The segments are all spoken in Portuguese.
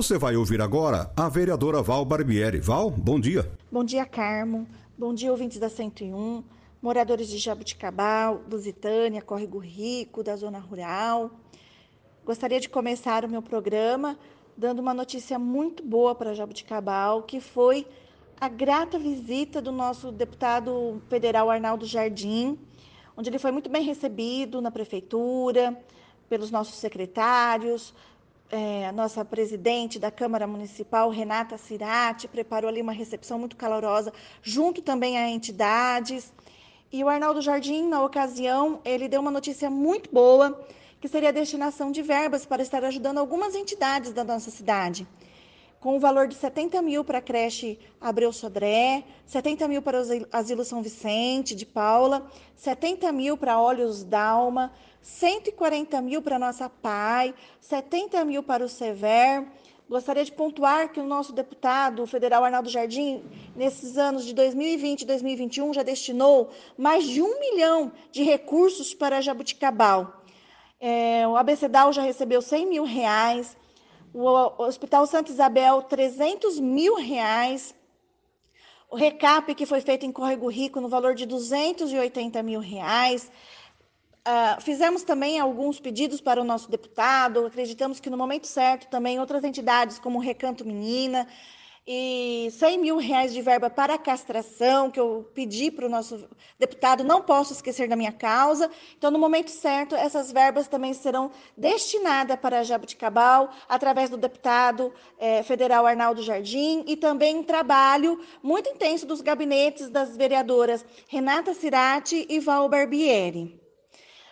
Você vai ouvir agora a vereadora Val Barbieri. Val, bom dia. Bom dia, Carmo. Bom dia, ouvintes da 101, moradores de Jabuticabal, Lusitânia, Córrego Rico, da Zona Rural. Gostaria de começar o meu programa dando uma notícia muito boa para Jabuticabal, que foi a grata visita do nosso deputado federal Arnaldo Jardim, onde ele foi muito bem recebido na prefeitura, pelos nossos secretários, é, a nossa presidente da Câmara Municipal, Renata Cirati, preparou ali uma recepção muito calorosa, junto também a entidades. E o Arnaldo Jardim, na ocasião, ele deu uma notícia muito boa, que seria a destinação de verbas para estar ajudando algumas entidades da nossa cidade. Com o valor de 70 mil para a creche Abreu Sodré, 70 mil para o Asilo São Vicente de Paula, 70 mil para Olhos Dalma, 140 mil para nossa PAI, 70 mil para o SEVER. Gostaria de pontuar que o nosso deputado federal Arnaldo Jardim, nesses anos de 2020 e 2021, já destinou mais de um milhão de recursos para Jabuticabal. É, o ABCDAL já recebeu 100 mil reais, o Hospital Santa Isabel, 300 mil reais, o recap que foi feito em Córrego Rico no valor de 280 mil reais, Uh, fizemos também alguns pedidos para o nosso deputado, acreditamos que no momento certo também outras entidades, como o Recanto Menina, e 100 mil reais de verba para castração, que eu pedi para o nosso deputado, não posso esquecer da minha causa. Então, no momento certo, essas verbas também serão destinadas para Jabuticabal, através do deputado eh, federal Arnaldo Jardim, e também um trabalho muito intenso dos gabinetes das vereadoras Renata Cirati e Val Barbieri.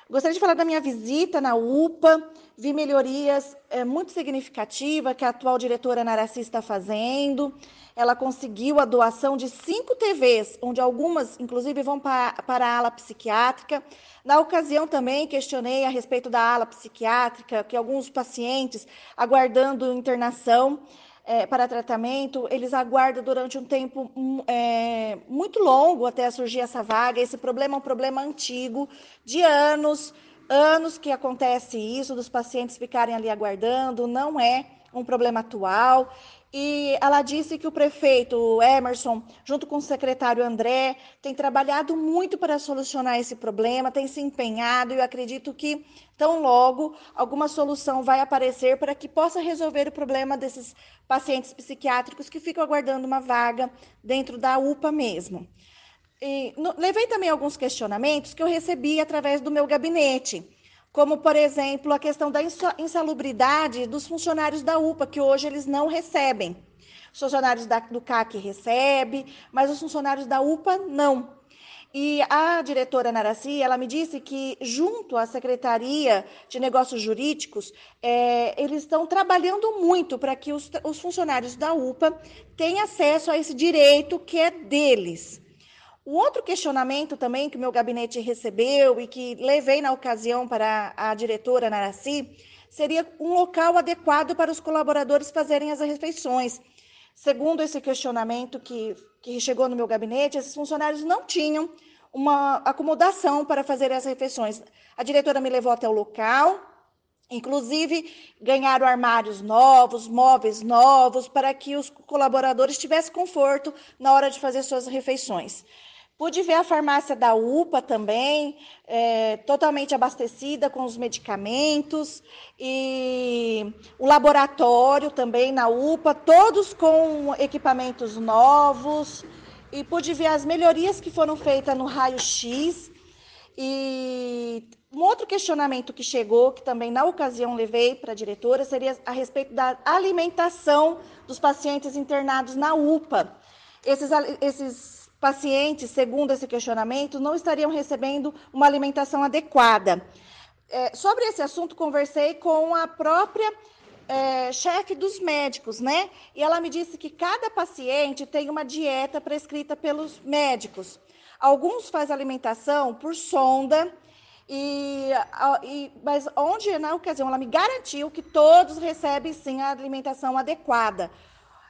Gostaria de falar da minha visita na UPA, vi melhorias é, muito significativas que a atual diretora Naraci está fazendo. Ela conseguiu a doação de cinco TVs, onde algumas, inclusive, vão para, para a ala psiquiátrica. Na ocasião, também questionei a respeito da ala psiquiátrica, que alguns pacientes aguardando internação é, para tratamento, eles aguardam durante um tempo é, muito longo até surgir essa vaga. Esse problema é um problema antigo, de anos, anos que acontece isso, dos pacientes ficarem ali aguardando, não é um problema atual. E ela disse que o prefeito Emerson, junto com o secretário André, tem trabalhado muito para solucionar esse problema, tem se empenhado, e eu acredito que tão logo alguma solução vai aparecer para que possa resolver o problema desses pacientes psiquiátricos que ficam aguardando uma vaga dentro da UPA mesmo. E, no, levei também alguns questionamentos que eu recebi através do meu gabinete como, por exemplo, a questão da insalubridade dos funcionários da UPA, que hoje eles não recebem. Os funcionários da, do CAC recebem, mas os funcionários da UPA não. E a diretora Naraci, ela me disse que, junto à Secretaria de Negócios Jurídicos, é, eles estão trabalhando muito para que os, os funcionários da UPA tenham acesso a esse direito que é deles. O outro questionamento também que o meu gabinete recebeu e que levei na ocasião para a diretora Naraci seria um local adequado para os colaboradores fazerem as refeições. Segundo esse questionamento que, que chegou no meu gabinete, esses funcionários não tinham uma acomodação para fazer as refeições. A diretora me levou até o local, Inclusive, ganharam armários novos, móveis novos, para que os colaboradores tivessem conforto na hora de fazer suas refeições. Pude ver a farmácia da UPA também, é, totalmente abastecida com os medicamentos, e o laboratório também na UPA, todos com equipamentos novos. E pude ver as melhorias que foram feitas no raio-x. E um outro questionamento que chegou, que também na ocasião levei para a diretora, seria a respeito da alimentação dos pacientes internados na UPA. Esses, esses pacientes, segundo esse questionamento, não estariam recebendo uma alimentação adequada. É, sobre esse assunto, conversei com a própria é, chefe dos médicos, né? E ela me disse que cada paciente tem uma dieta prescrita pelos médicos. Alguns fazem alimentação por sonda, e, e, mas onde na ocasião ela me garantiu que todos recebem sim a alimentação adequada.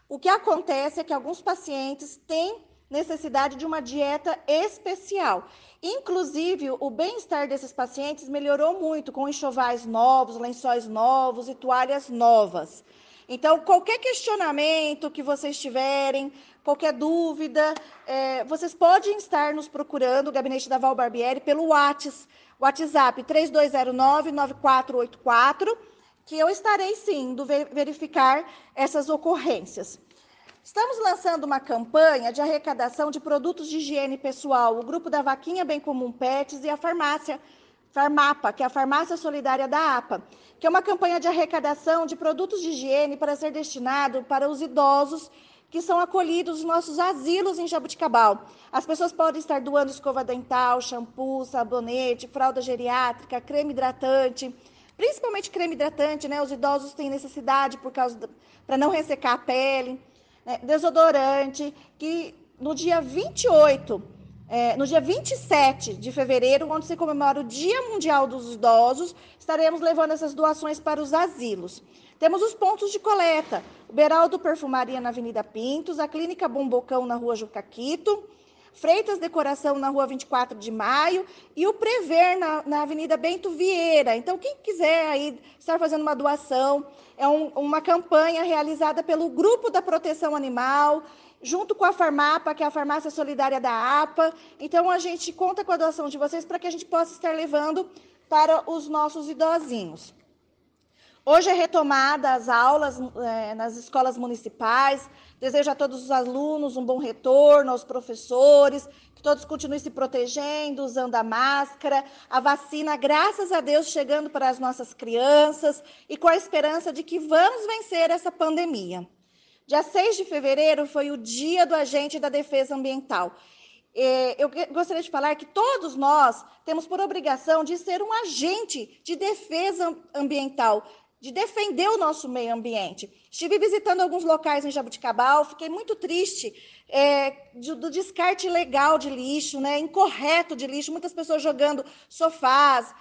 O que acontece é que alguns pacientes têm necessidade de uma dieta especial. Inclusive, o bem-estar desses pacientes melhorou muito com enxovais novos, lençóis novos e toalhas novas. Então, qualquer questionamento que vocês tiverem, qualquer dúvida, é, vocês podem estar nos procurando, o gabinete da Val Barbieri, pelo WhatsApp WhatsApp 3209-9484, que eu estarei sim indo verificar essas ocorrências. Estamos lançando uma campanha de arrecadação de produtos de higiene pessoal, o grupo da Vaquinha Bem Comum Pets e a farmácia Farmapa, que é a Farmácia Solidária da APA, que é uma campanha de arrecadação de produtos de higiene para ser destinado para os idosos que são acolhidos nos nossos asilos em Jabuticabal. As pessoas podem estar doando escova dental, shampoo, sabonete, fralda geriátrica, creme hidratante, principalmente creme hidratante, né? Os idosos têm necessidade por causa para não ressecar a pele, né? desodorante, que no dia 28, é, no dia 27 de fevereiro, onde se comemora o Dia Mundial dos Idosos, estaremos levando essas doações para os asilos. Temos os pontos de coleta: o Beraldo Perfumaria na Avenida Pintos, a Clínica Bombocão na Rua Jucaquito, Freitas Decoração na Rua 24 de Maio e o Prever na, na Avenida Bento Vieira. Então, quem quiser aí estar fazendo uma doação, é um, uma campanha realizada pelo Grupo da Proteção Animal, junto com a Farmapa, que é a Farmácia Solidária da APA. Então, a gente conta com a doação de vocês para que a gente possa estar levando para os nossos idosinhos. Hoje é retomada as aulas é, nas escolas municipais. Desejo a todos os alunos um bom retorno, aos professores, que todos continuem se protegendo, usando a máscara, a vacina, graças a Deus, chegando para as nossas crianças e com a esperança de que vamos vencer essa pandemia. Dia 6 de fevereiro foi o dia do agente da defesa ambiental. Eu gostaria de falar que todos nós temos por obrigação de ser um agente de defesa ambiental, de defender o nosso meio ambiente. Estive visitando alguns locais em Jabuticabal, fiquei muito triste é, de, do descarte ilegal de lixo, né, incorreto de lixo, muitas pessoas jogando sofás,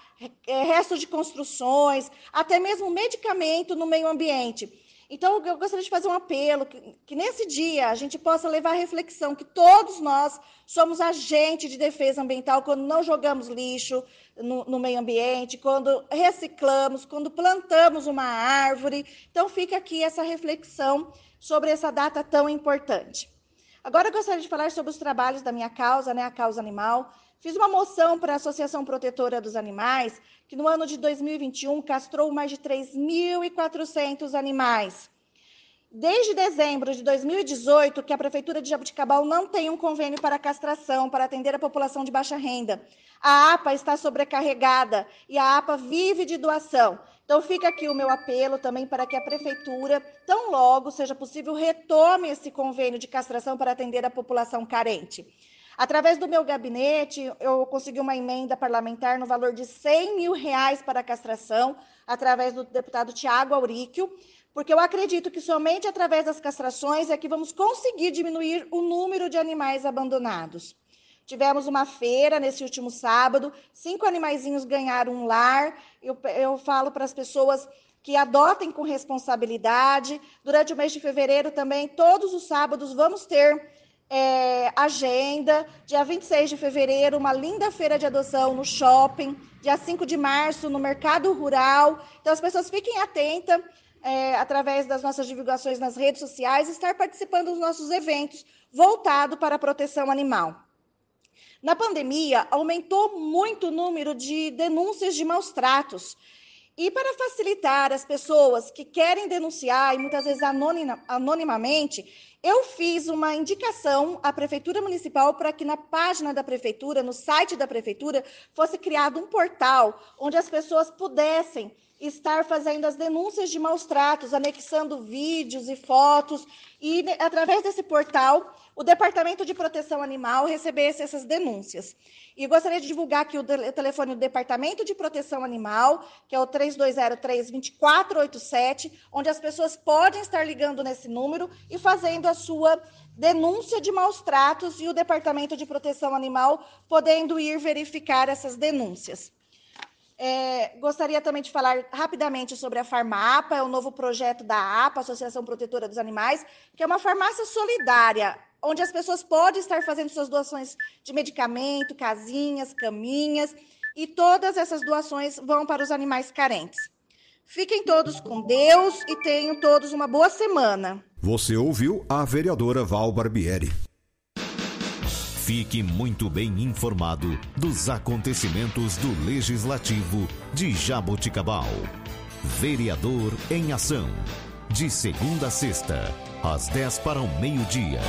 é, restos de construções, até mesmo medicamento no meio ambiente. Então, eu gostaria de fazer um apelo, que, que, nesse dia a gente possa levar a reflexão que todos nós somos agentes de defesa ambiental quando não jogamos lixo no, no, meio ambiente, quando reciclamos, quando plantamos uma árvore. Então, fica aqui essa reflexão sobre essa data tão importante. Agora, eu gostaria de falar sobre os trabalhos da minha causa, né, a causa animal. Fiz uma moção para a Associação Protetora dos Animais, que no ano de 2021 castrou mais de 3.400 animais. Desde dezembro de 2018, que a Prefeitura de Jabuticabal não tem um convênio para castração, para atender a população de baixa renda. A APA está sobrecarregada e a APA vive de doação. Então, fica aqui o meu apelo também para que a Prefeitura, tão logo seja possível, retome esse convênio de castração para atender a população carente. Através do meu gabinete, eu consegui uma emenda parlamentar no valor de 100 mil reais para a castração, através do deputado Tiago Auríquio, porque eu acredito que somente através das castrações é que vamos conseguir diminuir o número de animais abandonados. Tivemos uma feira nesse último sábado, cinco animaizinhos ganharam um lar. Eu, eu falo para as pessoas que adotem com responsabilidade. Durante o mês de fevereiro também, todos os sábados, vamos ter é, agenda. Dia 26 de fevereiro, uma linda feira de adoção no shopping. Dia 5 de março, no Mercado Rural. Então, as pessoas fiquem atentas. É, através das nossas divulgações nas redes sociais, estar participando dos nossos eventos voltado para a proteção animal. Na pandemia, aumentou muito o número de denúncias de maus tratos. E para facilitar as pessoas que querem denunciar, e muitas vezes anonima, anonimamente, eu fiz uma indicação à Prefeitura Municipal para que na página da Prefeitura, no site da Prefeitura, fosse criado um portal onde as pessoas pudessem estar fazendo as denúncias de maus tratos, anexando vídeos e fotos, e através desse portal, o Departamento de Proteção Animal recebesse essas denúncias. E gostaria de divulgar aqui o telefone do Departamento de Proteção Animal, que é o 3203-2487, onde as pessoas podem estar ligando nesse número e fazendo a sua denúncia de maus tratos e o Departamento de Proteção Animal podendo ir verificar essas denúncias. É, gostaria também de falar rapidamente sobre a Farmapa, é o novo projeto da APA, Associação Protetora dos Animais, que é uma farmácia solidária, onde as pessoas podem estar fazendo suas doações de medicamento, casinhas, caminhas, e todas essas doações vão para os animais carentes. Fiquem todos com Deus e tenham todos uma boa semana. Você ouviu a vereadora Val Barbieri. Fique muito bem informado dos acontecimentos do Legislativo de Jaboticabal. Vereador em Ação. De segunda a sexta, às 10 para o meio-dia.